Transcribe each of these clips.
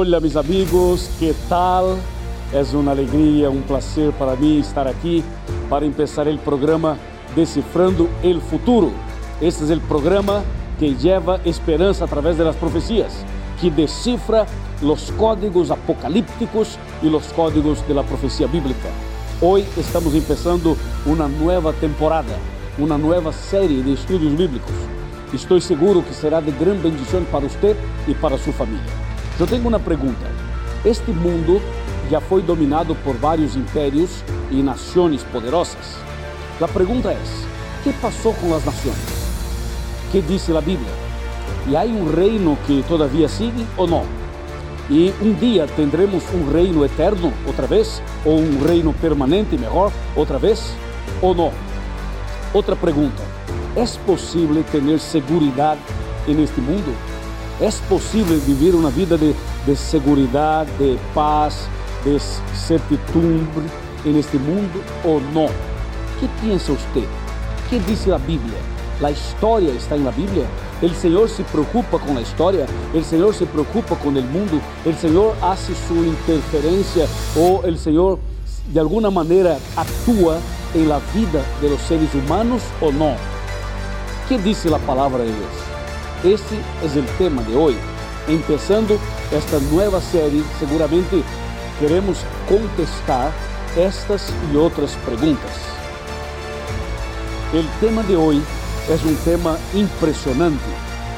Hola mis amigos, ¿qué tal? Es una alegría, un placer para mí estar aquí para empezar el programa Decifrando el Futuro. Este es el programa que lleva esperanza a través de las profecías, que descifra los códigos apocalípticos y los códigos de la profecía bíblica. Hoy estamos empezando una nueva temporada, una nueva serie de estudios bíblicos. Estoy seguro que será de gran bendición para usted y para su familia. Yo tengo una pregunta. Este mundo já foi dominado por vários impérios e nações poderosas. A pergunta é: que passou com as nações? Que disse a Bíblia? E há um reino que todavia sigue ou não? E um dia tendremos um reino eterno outra vez? Ou um reino permanente melhor outra vez? Ou não? Outra pergunta: é possível ter segurança neste mundo? É possível viver uma vida de, de segurança, de paz, de certidumbre en este mundo ou não? que pensa você? que diz a Bíblia? A história está na Bíblia? O Senhor se preocupa com a história? O Senhor se preocupa com o mundo? O Senhor hace sua interferência ou o Senhor de alguma maneira atua em la vida de los seres humanos ou não? que diz a palavra de Deus? Este é o tema de hoje. Empezando esta nova série, seguramente queremos contestar estas e outras perguntas. O tema de hoje é um tema impressionante.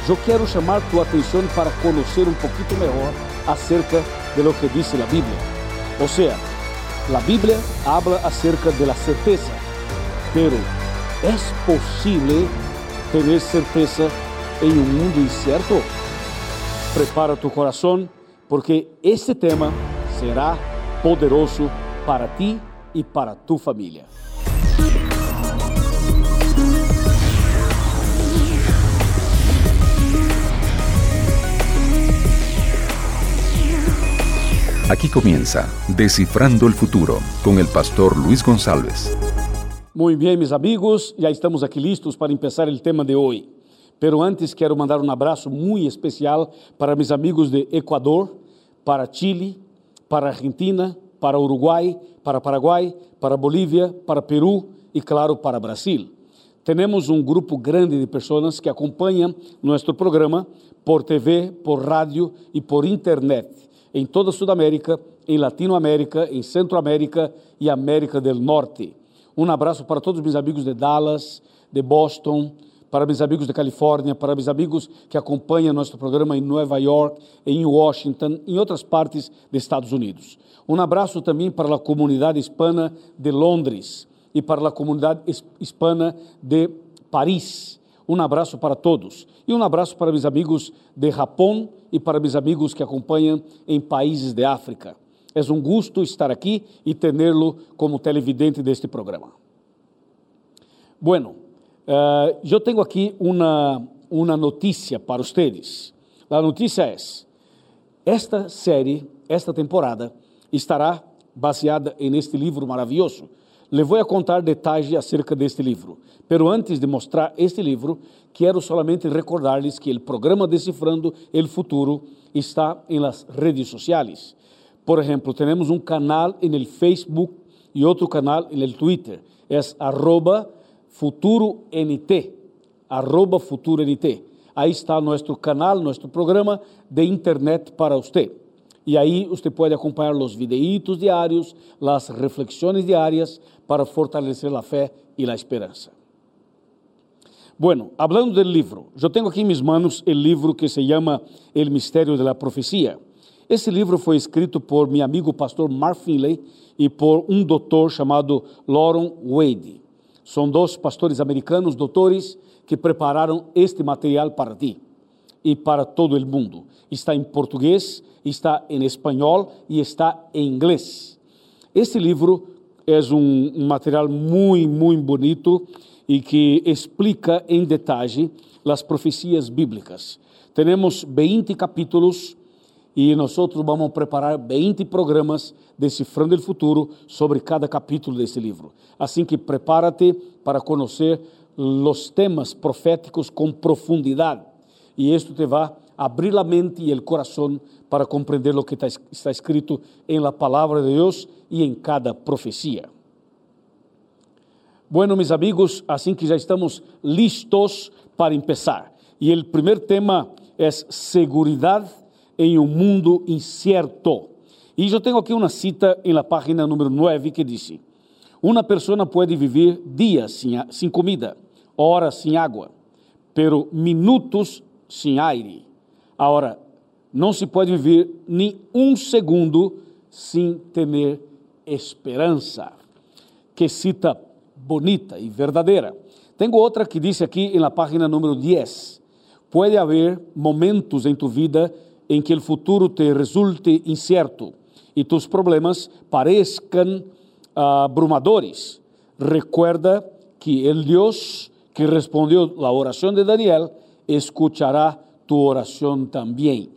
Eu quero chamar tua atenção para conhecer um pouquinho melhor acerca de lo que diz a Bíblia. Ou seja, a Bíblia habla acerca de la certeza, pero é possível ter certeza em um mundo incierto? Prepara tu coração, porque este tema será poderoso para ti e para tu família. Aquí comienza Descifrando el Futuro con el pastor Luis González. Muy bien, mis amigos, ya estamos aquí listos para empezar el tema de hoy. Pero antes quero mandar um abraço muito especial para meus amigos de Equador, para Chile, para Argentina, para Uruguai, para Paraguai, para Bolívia, para Peru e, claro, para Brasil. Temos um grupo grande de pessoas que acompanham nosso programa por TV, por rádio e por internet em toda a Sudamérica, em Latinoamérica, em Centroamérica e América do Norte. Um abraço para todos os meus amigos de Dallas, de Boston, para meus amigos da Califórnia, para meus amigos que acompanham nosso programa em Nova York, em Washington, em outras partes dos Estados Unidos. Um abraço também para a comunidade hispana de Londres e para a comunidade hispana de Paris. Um abraço para todos. E um abraço para meus amigos de Japão e para meus amigos que acompanham em países de África. É um gosto estar aqui e tê-lo como televidente deste programa. Bueno, Uh, eu tenho aqui uma, uma notícia para vocês. A notícia é: esta série, esta temporada, estará baseada neste livro maravilhoso. Le vou a contar detalhes acerca deste livro. Pero antes de mostrar este livro, quero solamente recordar-lhes que o programa Decifrando el Futuro está em las redes sociais. Por exemplo, temos um canal no Facebook e outro canal no Twitter. É arroba Futuro NT, arroba Futuro NT. Aí está nosso canal, nosso programa de internet para você. E aí você pode acompanhar os videitos diários, as reflexões diárias para fortalecer a fé e a esperança. Bueno, hablando del livro, eu tenho aqui em minhas mãos o livro que se chama El Mistério de la. Esse livro foi escrito por meu amigo pastor Mark Finley e por um doutor chamado Lauren Wade. São dois pastores americanos, doutores, que prepararam este material para ti e para todo o mundo. Está em português, está em espanhol e está em inglês. Este livro é um, material muito, muito bonito e que explica em detalhe as profecias bíblicas. Temos 20 capítulos e nós vamos preparar 20 programas decifrando o futuro sobre cada capítulo desse livro. Assim que prepara-te para conhecer os temas proféticos com profundidade e isto te vai abrir la mente y el corazón para comprender lo que está escrito en la palabra de Dios y en cada profecía. Bueno, mis amigos, assim que já estamos listos para empezar. E o primeiro tema é segurança em um mundo incierto. E eu tenho aqui uma cita em la página número 9 que diz: Uma pessoa pode viver dias sem, sem comida, horas sem água, pero minutos sem aire. Agora, não se pode viver nem um segundo sem ter esperança. Que cita bonita e verdadeira. Tenho outra que diz aqui na página número 10. Pode haver momentos em tu vida em que o futuro te resulte incerto e tus problemas parezcan abrumadores. Recuerda que el Dios que respondió la oración de Daniel escuchará tu oração também.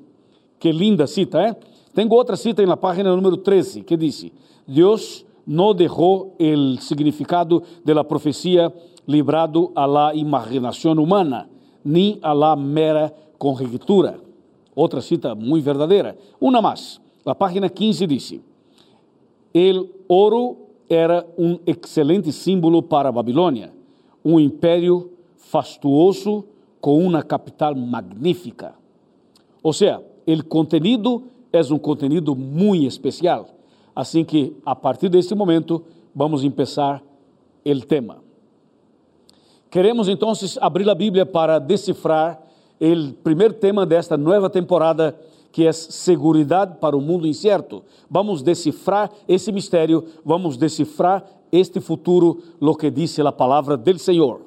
Que linda cita, ¿eh? Tenho outra cita na página número 13 que diz: Deus não deixou o significado de la profecía librado a la imaginación humana, ni a la mera conjectura. Outra cita muito verdadeira. Uma mais. A página 15 diz: El oro era um excelente símbolo para a Babilônia, um império fastuoso com uma capital magnífica. Ou seja, o contenido é um contenido muito especial. Assim que, a partir deste momento, vamos começar o tema. Queremos então abrir a Bíblia para decifrar o primeiro tema desta nova temporada, que é segurança para o mundo incerto. Vamos decifrar esse mistério, vamos decifrar este futuro, lo que diz a palavra del Senhor.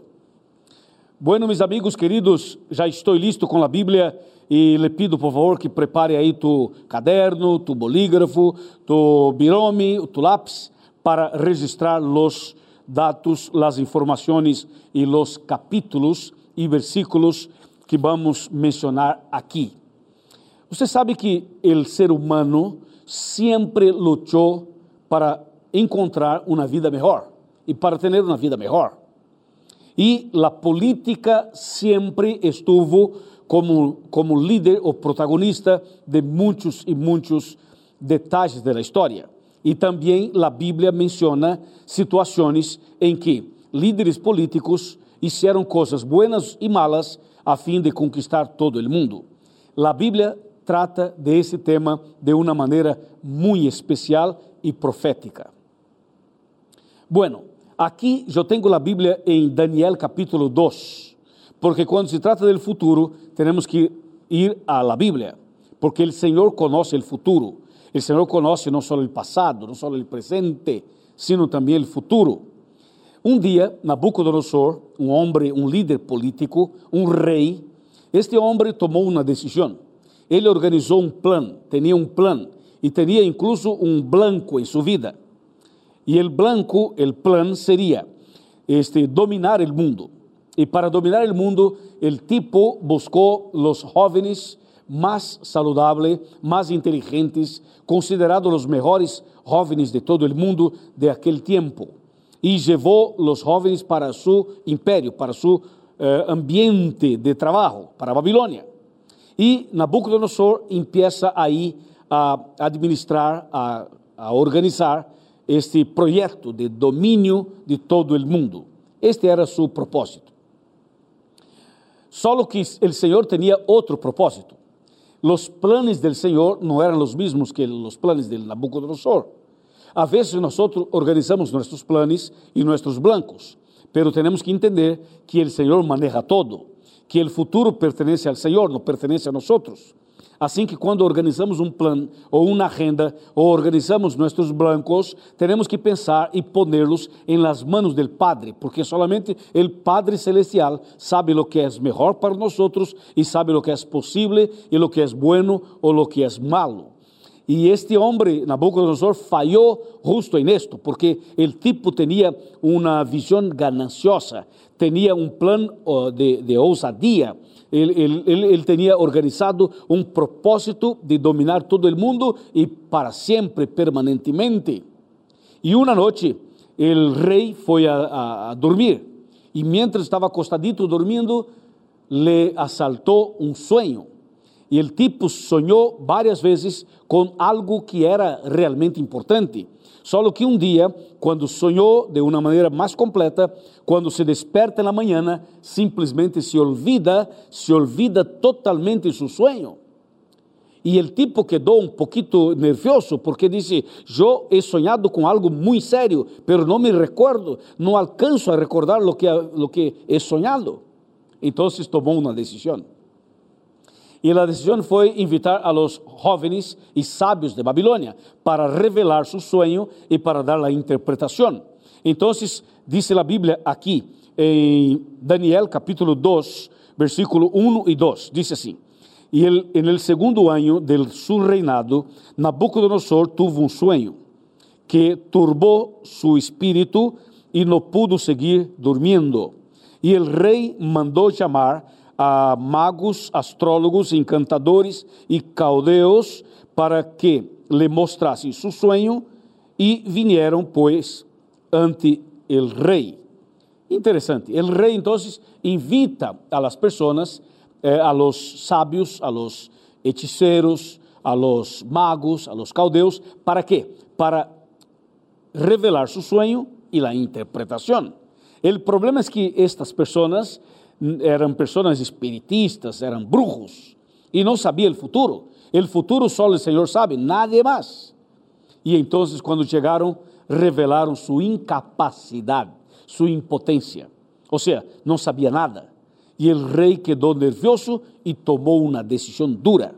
Bueno, mis amigos queridos, já estou listo com a Bíblia e le pido, por favor, que prepare aí tu caderno, tu bolígrafo, tu birome, tu lápis, para registrar os dados, as informações e os capítulos e versículos que vamos mencionar aqui. Você sabe que o ser humano sempre lutou para encontrar uma vida melhor e para ter uma vida melhor. E a política sempre estuvo como, como líder ou protagonista de muitos e muitos detalhes da história. E também a Bíblia menciona situações em que líderes políticos fizeram coisas buenas e malas a fim de conquistar todo o mundo. A Bíblia trata de esse tema de uma maneira muito especial e profética. Bueno, aqui eu tenho a Bíblia em Daniel capítulo 2. Porque quando se trata del futuro, temos que ir a la Biblia, porque el Señor conoce el futuro. El Señor conoce no solo el pasado, no solo el presente, sino también el futuro. Um dia, Nabucodonosor, um homem, um líder político, um rei, este homem tomou uma decisão. Ele organizou um plano, tinha um plano e tinha incluso um blanco em sua vida. E o blanco, o plano seria este dominar o mundo. Y para dominar el mundo, el tipo buscó los jóvenes más saludables, más inteligentes, considerados los mejores jóvenes de todo el mundo de aquel tiempo. Y llevó los jóvenes para su imperio, para su eh, ambiente de trabajo, para Babilonia. Y Nabucodonosor empieza ahí a administrar, a, a organizar este proyecto de dominio de todo el mundo. Este era su propósito. Só que o Senhor tinha outro propósito. Os planos do Senhor não eram os mesmos que os planos de Nabucodonosor. A vezes nós organizamos nossos planos e nossos blancos, pero temos que entender que o Senhor maneja todo, que o futuro pertence ao Senhor, não pertence a nós. Assim que quando organizamos um plano ou uma agenda ou organizamos nossos blancos, temos que pensar e ponerlos em las manos del Padre, porque solamente o Padre celestial sabe o que é melhor para nós e sabe o que é possível e o que é bueno ou o que é malo. E este homem, Nabucodonosor, falhou justo en esto, porque o tipo tinha uma visão gananciosa, tinha um plano de, de ousadia, ele, tinha organizado um propósito de dominar todo o mundo e para sempre, permanentemente. E uma noite, o rei foi a, a, a dormir e, mientras estava acostadito dormindo, le assaltou um sonho. E o tipo sonhou várias vezes com algo que era realmente importante. Só que um dia, quando sonhou de uma maneira mais completa, quando se desperta na manhã, simplesmente se olvida, se olvida totalmente seu sonho. E o tipo quedou um pouquinho nervioso porque disse: Eu he sonhado com algo muito sério, pero não me recuerdo, não alcanço a recordar lo que, lo que he sonhado. Então tomou uma decisão. E a decisão foi invitar a los jóvenes e sábios de Babilônia para revelar seu sonho e para dar a interpretação. Então, diz a Bíblia aqui, em Daniel capítulo 2, versículo 1 e 2, diz assim: E el, en el segundo ano del su reinado, Nabucodonosor tuvo um sonho que turbou su espírito e não pudo seguir durmiendo. E el rei mandou chamar a magos, astrólogos, encantadores e caldeus para que lhe mostrassem seu sonho e vieram, pois, ante el rei. Interessante. El rei, então, invita a las pessoas, eh, a los sábios, a los hechiceros, a los magos, a los caldeus, para quê? Para revelar seu sonho e a interpretação. O problema é que estas pessoas eram pessoas espiritistas, eram brujos, e não sabiam o futuro. O futuro só o Senhor sabe, nada mais. E então, quando chegaram, revelaram sua incapacidade, sua impotência. Ou seja, não sabia nada. E o rei quedou nervioso e tomou uma decisão dura.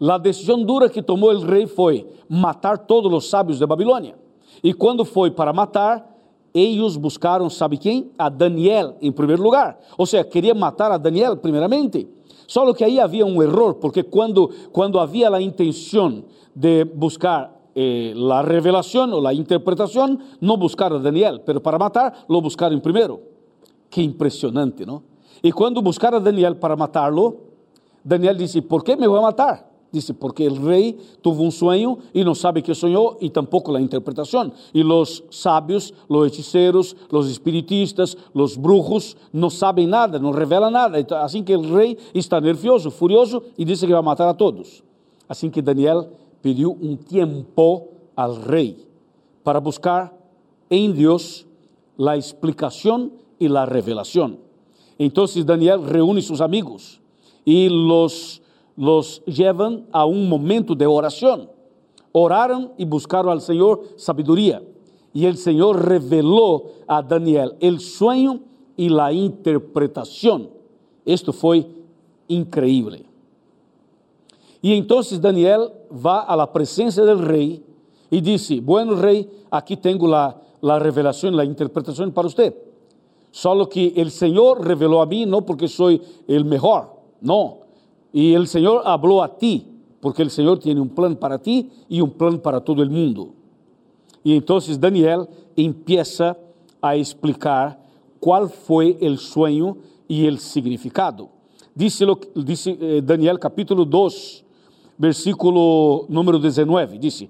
A decisão dura que tomou o rei foi matar todos os sábios de Babilônia. E quando foi para matar, eles buscaram, sabe quem? A Daniel em primeiro lugar. Ou seja, queria matar a Daniel primeiramente. Só que aí havia um erro, porque quando, quando havia a intenção de buscar eh, a revelação ou a interpretação, não buscaram a Daniel, mas para matar, lo buscaram primeiro. Que impressionante, não? E quando buscaram a Daniel para matá-lo, Daniel disse: Por que me vou matar? Dice, porque el rey tuvo un sueño y no sabe qué soñó y tampoco la interpretación. Y los sabios, los hechiceros, los espiritistas, los brujos no saben nada, no revelan nada. Así que el rey está nervioso, furioso y dice que va a matar a todos. Así que Daniel pidió un tiempo al rey para buscar en Dios la explicación y la revelación. Entonces Daniel reúne sus amigos y los los llevan a un momento de oración. Oraron y buscaron al Señor sabiduría. Y el Señor reveló a Daniel el sueño y la interpretación. Esto fue increíble. Y entonces Daniel va a la presencia del rey y dice, bueno rey, aquí tengo la, la revelación, la interpretación para usted. Solo que el Señor reveló a mí no porque soy el mejor, no, y el Señor habló a ti, porque el Señor tiene un plan para ti y un plan para todo el mundo. Y entonces Daniel empieza a explicar cuál fue el sueño y el significado. Dice, eh, Daniel capítulo 2, versículo número 19, dice,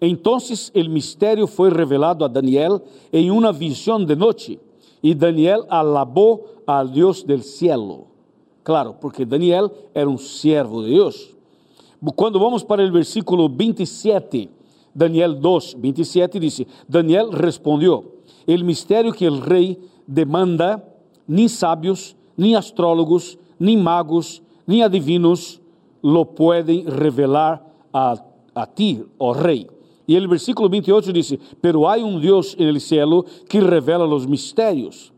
entonces el misterio fue revelado a Daniel en una visión de noche, y Daniel alabó al Dios del cielo. Claro, porque Daniel era um servo de Deus. Quando vamos para o versículo 27, Daniel 2, 27 diz: Daniel respondeu: El mistério que o rei demanda, nem sábios, nem astrólogos, nem magos, nem adivinos lo podem revelar a, a ti, ó rei. E o versículo 28 diz: Pero há um Deus no cielo que revela os mistérios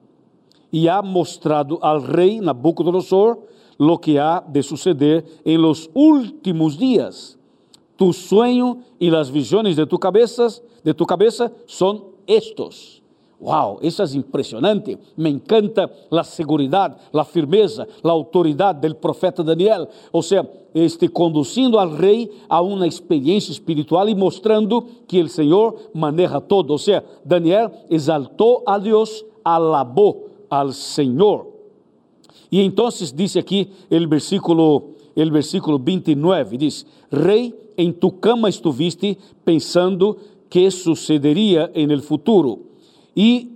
y ha mostrado al rey Nabucodonosor lo que ha de suceder en los últimos días. Tu sueño y las visiones de tu cabeza, de tu cabeza son estos. Wow, isso é impressionante. Me encanta a segurança, a firmeza, a autoridade do profeta Daniel. Ou seja, este conduzindo al rei a uma experiência espiritual e mostrando que o Senhor maneja todo. Ou seja, Daniel exaltou a Deus, alabou al Señor. Y entonces dice aquí el versículo, el versículo 29, dice, Rey, en tu cama estuviste pensando que sucedería en el futuro. Y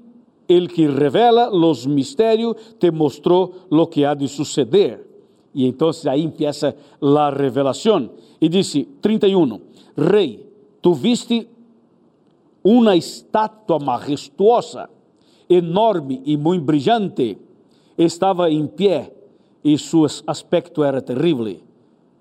el que revela los misterios te mostró lo que ha de suceder. Y entonces ahí empieza la revelación. Y dice 31, Rey, tu viste uma estátua majestuosa, enorme e muito brilhante, estava em pé e seu aspecto era terrível.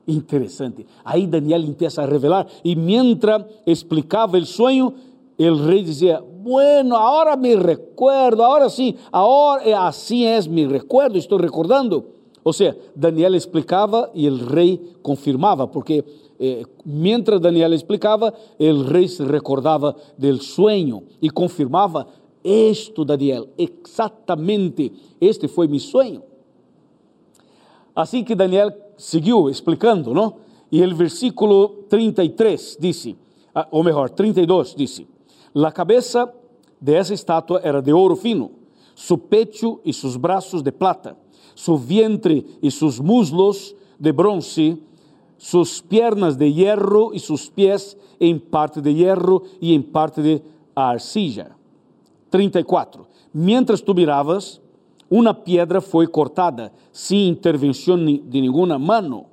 Interessante. Aí Daniel empieza a revelar e mientras explicava o sonho, o rei dizia: Bueno, agora me recuerdo, agora sim, agora assim é, me recuerdo, estou recordando. Ou seja, Daniel explicava e o rei confirmava, porque eh, mientras Daniel explicava, o rei se recordava del sueño e confirmava: Esto, Daniel, exatamente, este foi meu sonho. Assim que Daniel seguiu explicando, não? E o versículo 33 disse, ah, ou melhor, 32 disse: La cabeça de essa estátua era de ouro fino, su pecho e seus braços de plata, su vientre e seus muslos de bronce, sus piernas de hierro e sus pies em parte de hierro e em parte de arcilla. 34. Mientras tu miravas, uma pedra foi cortada sem intervenção de nenhuma mano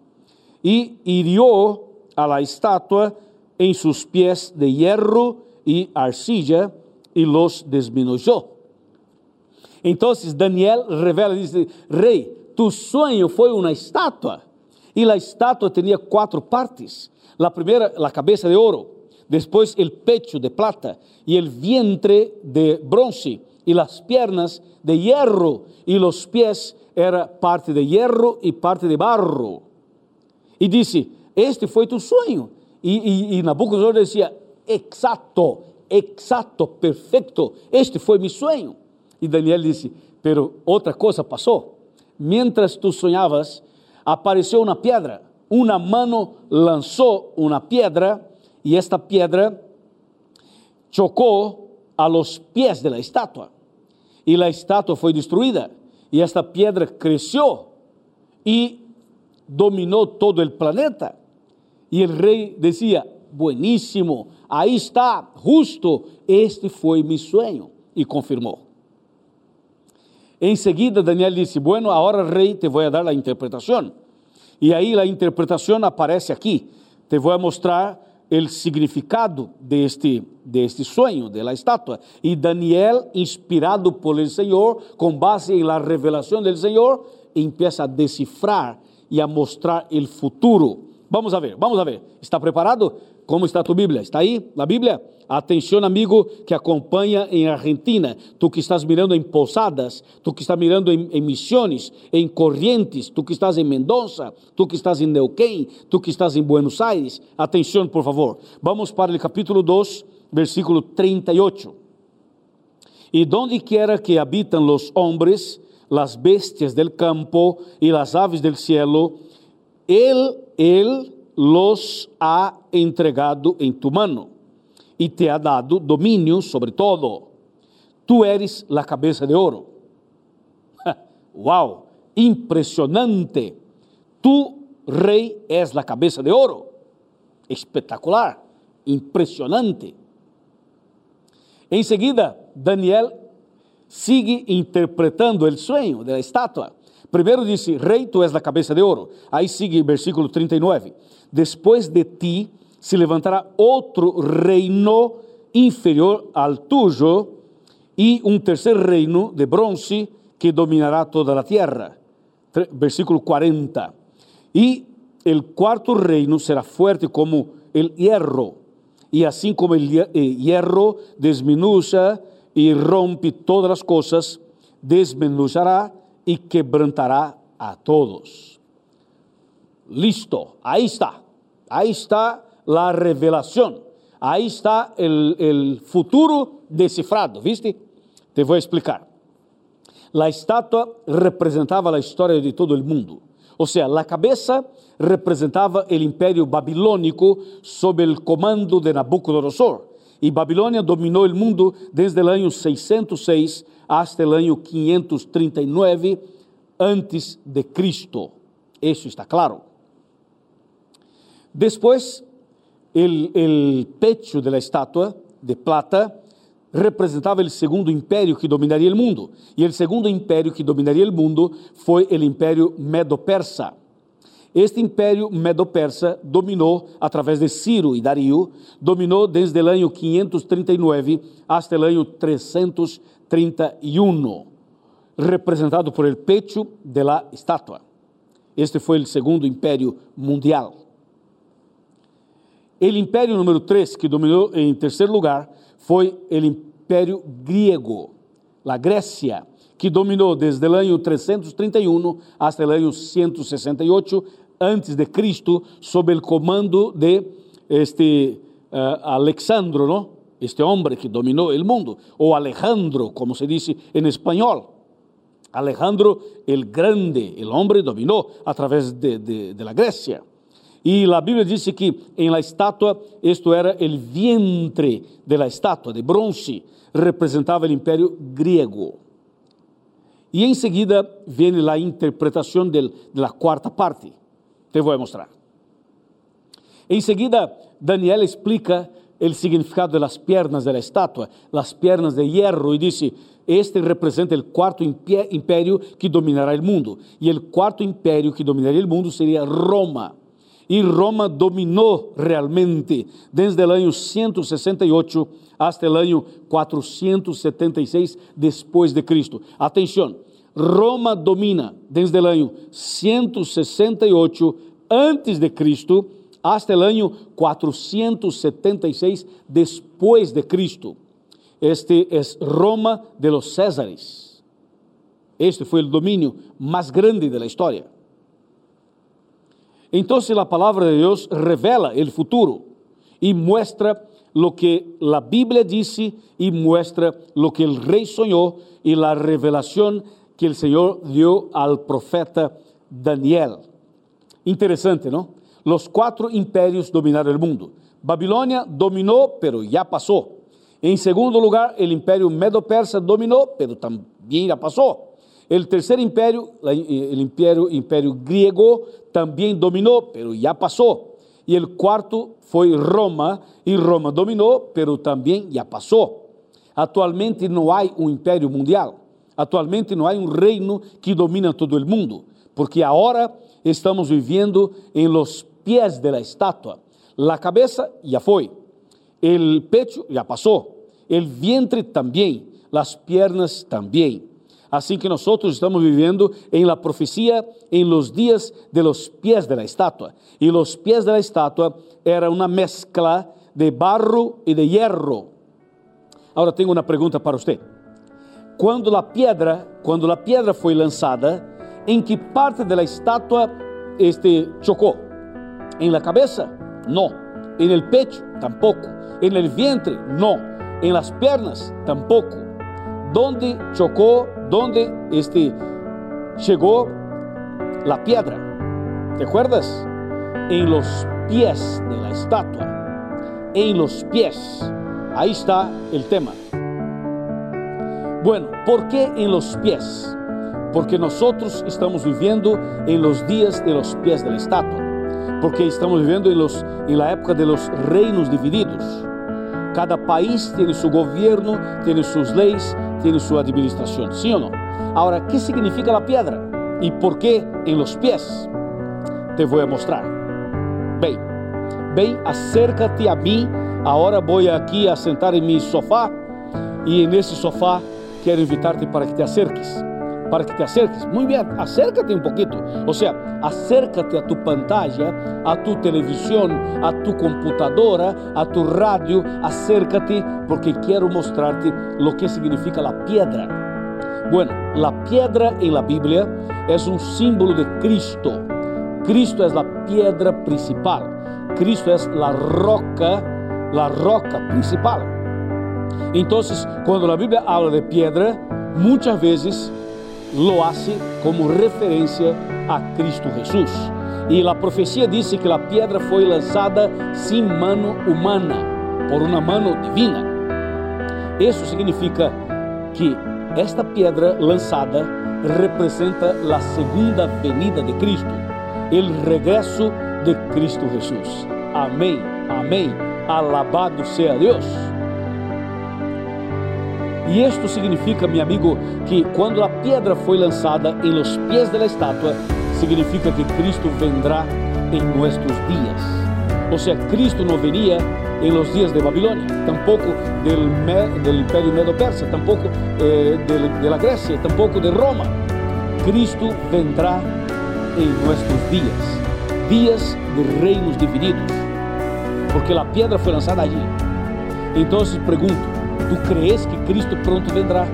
e hirió a la estátua em seus pies de hierro e arcilla e los desmenuzó. Então Daniel revela, diz, rei, tu sonho foi uma estátua e a estátua tinha quatro partes. A primeira, a cabeça de ouro, depois o pecho de plata e o vientre de bronce e as pernas de hierro e os pés era parte de hierro e parte de barro. E disse: Este foi tu sonho. E, e, e Nabucodonosor dizia: Exato, exato, perfeito. Este foi meu sonho. E Daniel disse: Pero outra coisa passou. Mientras tu sonhavas, apareceu uma pedra. Uma mano lançou uma pedra e esta pedra chocou a los pies de la estátua. E a estátua foi destruída. E esta pedra cresceu e dominou todo o planeta. E o rei dizia: Bueníssimo, aí está, justo, este foi meu sonho. E confirmou. Em seguida, Daniel disse: Bueno, agora, rei, te vou dar a interpretação. E aí a interpretação aparece aqui. Te vou mostrar o significado deste, deste sonho, de la estátua. E Daniel, inspirado por el Senhor, com base em la revelação del Senhor, empieza a decifrar e a mostrar o futuro. Vamos a ver, vamos a ver. ¿Está preparado? Como está tu Bíblia? Está aí a Bíblia? Atenção, amigo que acompanha em Argentina, tu que estás mirando em Posadas, tu que estás mirando em, em Missões, em Corrientes, tu que estás em Mendoza, tu que estás em Neuquén, tu que estás em Buenos Aires. Atenção, por favor. Vamos para o capítulo 2, versículo 38. E donde quiera que habitan los hombres, las bestias del campo y las aves del cielo, Él, Él los ha entregado em tu mano e te ha dado domínio sobre todo. Tu eres la cabeça de ouro. Uau, impressionante. Tu, rei, és la cabeça de ouro. Espetacular, impressionante. Em seguida, Daniel sigue interpretando o sonho da estátua. Primeiro disse, rei, tu és a cabeça de ouro. Aí sigue versículo 39. Depois de ti se levantará outro reino inferior ao tuyo e um terceiro reino de bronze que dominará toda a terra. Versículo 40. E o quarto reino será fuerte como o hierro, e assim como o hierro desmenuza e rompe todas as coisas, desmenuzará y quebrantará a todos. Listo, ahí está, ahí está la revelación, ahí está el, el futuro descifrado, ¿viste? Te voy a explicar. La estatua representava a história de todo o mundo. Ou seja, a cabeça representava o império babilônico sob o comando de Nabucodonosor. E Babilônia dominou o mundo desde o ano 606 hasta el año 539 antes de Cristo. Eso está claro. Después, el, el pecho de la estatua de plata representava o segundo império que dominaria o mundo. E o segundo império que dominaria o mundo foi o império Medo-Persa. Este império medo-persa dominou, através de Ciro e Dario, dominou desde o ano 539 até o ano 331, representado por el pecho de la estátua. Este foi o segundo império mundial. O império número 3, que dominou em terceiro lugar, foi o império griego, a Grécia, que dominou desde o ano 331 até o ano 168 antes de Cristo, sob o comando de este uh, Alexandro, ¿no? Este homem que dominou o mundo, ou Alejandro, como se diz em espanhol. Alejandro el Grande, el hombre dominou através de, de, de la Grecia. E a Bíblia diz que em la estátua, isto era o vientre de la estátua, de bronze, representava o império griego. E em seguida vem a interpretação de la quarta parte. Te vou mostrar. Em seguida, Daniel explica o significado das pernas da estátua, as pernas de hierro, e disse: Este representa o quarto império que dominará o mundo. E o quarto império que dominaria o mundo seria Roma. E Roma dominou realmente desde o ano 168 até o ano 476 depois de Cristo. Atenção, Roma domina desde o ano 168 antes de Cristo hasta o ano 476 depois de Cristo. Este é Roma de los Césares. Este foi o domínio mais grande da história. Então, a palavra de Deus revela o futuro e mostra lo que a Bíblia disse e mostra lo que o rei sonhou e a revelação que o Senhor deu ao profeta Daniel. Interessante, não? Os quatro impérios dominaram o mundo. Babilônia dominou, pero já passou. Em segundo lugar, o império medo-persa dominou, pero também já passou. O terceiro império, o império, império griego, também dominou, pero já passou. E o quarto foi Roma, e Roma dominou, pero também já passou. Atualmente não há um império mundial. Atualmente não há um reino que domina todo o mundo, porque agora estamos vivendo em los pies de la estatua. La cabeza ya foi, el pecho ya pasó, el vientre também, las piernas também. Assim que nós estamos vivendo em la profecia em los dias de los pies de la estatua. E los pies de la estatua era uma mezcla de barro e de hierro. Agora tenho uma pergunta para você. Quando a pedra, quando a pedra foi lançada, em que parte da estátua este chocou? ¿En la cabeza? No. ¿En el pecho? Tampoco. ¿En el vientre? No. ¿En las piernas? Tampoco. ¿Dónde chocó? ¿Dónde este, llegó la piedra? ¿Te acuerdas? En los pies de la estatua. En los pies. Ahí está el tema. Bueno, ¿por qué en los pies? Porque nosotros estamos viviendo en los días de los pies de la estatua porque estamos vivendo em, los, la época de los reinos divididos. Cada país tem seu governo, tem suas leis, tem sua administração, sim ou não? Agora, que significa a pedra e por que em los pies? Te vou mostrar. Bem, bem, acércate a mim. Agora vou aqui a sentar em meu sofá e nesse sofá quero invitar-te para que te acerques para que te acerques. Muy bien, acércate un poquito. O sea, acércate a tu pantalla, a tu televisión, a tu computadora, a tu radio. Acércate porque quiero mostrarte lo que significa la piedra. Bueno, la piedra en la Biblia es un símbolo de Cristo. Cristo es la piedra principal. Cristo es la roca, la roca principal. Entonces, cuando la Biblia habla de piedra, muchas veces lo hace como referência a Cristo Jesus. E a profecia disse que a pedra foi lançada sem mano humana, por uma mano divina. Isso significa que esta pedra lançada representa a segunda venida de Cristo, o regresso de Cristo Jesus. Amém, amém. Alabado seja Deus. E isto significa, meu amigo, que quando a pedra foi lançada em los pies da estátua, significa que Cristo vendrá em nossos dias. Ou seja, Cristo não viria em los dias de Babilônia, tampouco del, del Império Medo-Persa, tampouco eh, de, la Grécia, tampouco de Roma. Cristo vendrá em nossos dias, dias de reinos divididos, porque a pedra foi lançada allí. Então, pergunto: tu crees que Cristo pronto vendrá?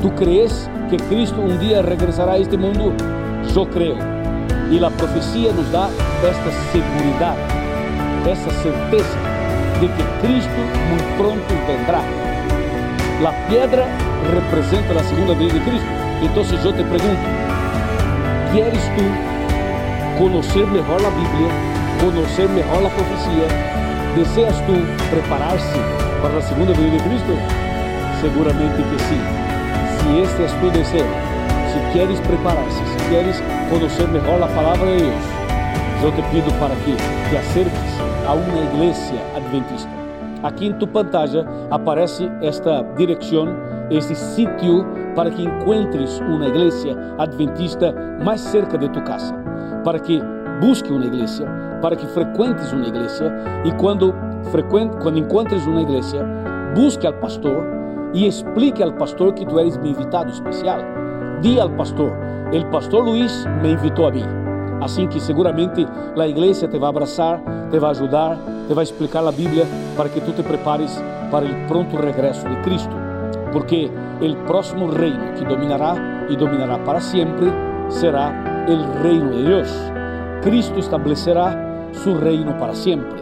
Tu crees que Cristo um dia regressará a este mundo? Eu creio. E a profecia nos dá esta segurança, essa certeza de que Cristo muito pronto vendrá. A pedra representa a segunda vinda de Cristo. Então, eu te pergunto: queres tu conhecer melhor a Bíblia, conhecer melhor a profecia? Deseas tu preparar-se para a segunda vinda de Cristo? Seguramente que sim. Se este é tu desejo, se queres preparar-se, se queres conhecer melhor a palavra de Deus, eu te pido para que te acerques a uma igreja adventista. Aqui em tu pantalla aparece esta direção, este sítio para que encontres uma igreja adventista mais cerca de tu casa, para que busque uma igreja, para que frequentes uma igreja e quando frequente, quando encontres uma igreja, busque ao pastor e explique ao pastor que tu eres meu invitado especial. Diga ao pastor, o pastor Luiz me invitou a mim. Assim que seguramente a igreja te vai abraçar, te vai ajudar, te vai explicar a Bíblia para que tu te prepares para o pronto regresso de Cristo. Porque o próximo reino que dominará e dominará para sempre será o reino de Deus. Cristo estabelecerá su reino para sempre.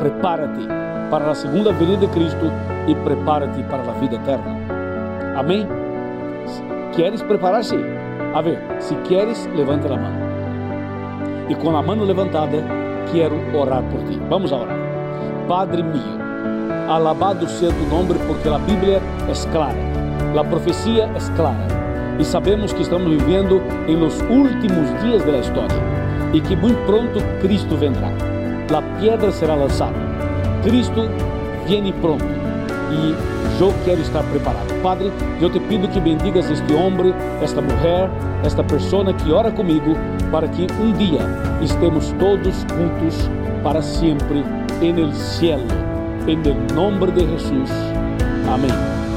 Prepárate para a segunda venida de Cristo e prepárate para a vida eterna. Amém? ¿Queres preparar-se? A ver, se queres, levanta a mão e com a mão levantada quero orar por ti. Vamos a orar. Padre mío, alabado seja tu nome porque a Bíblia é clara, a profecia é clara e sabemos que estamos vivendo em los últimos dias da história e que muito pronto Cristo vendrá. A pedra será lançada. Cristo viene pronto e eu quero estar preparado. Padre, eu te pido que bendigas este homem, esta mulher, esta pessoa que ora comigo, para que um dia estemos todos juntos para sempre en el cielo. En el nombre de Jesús. Amém.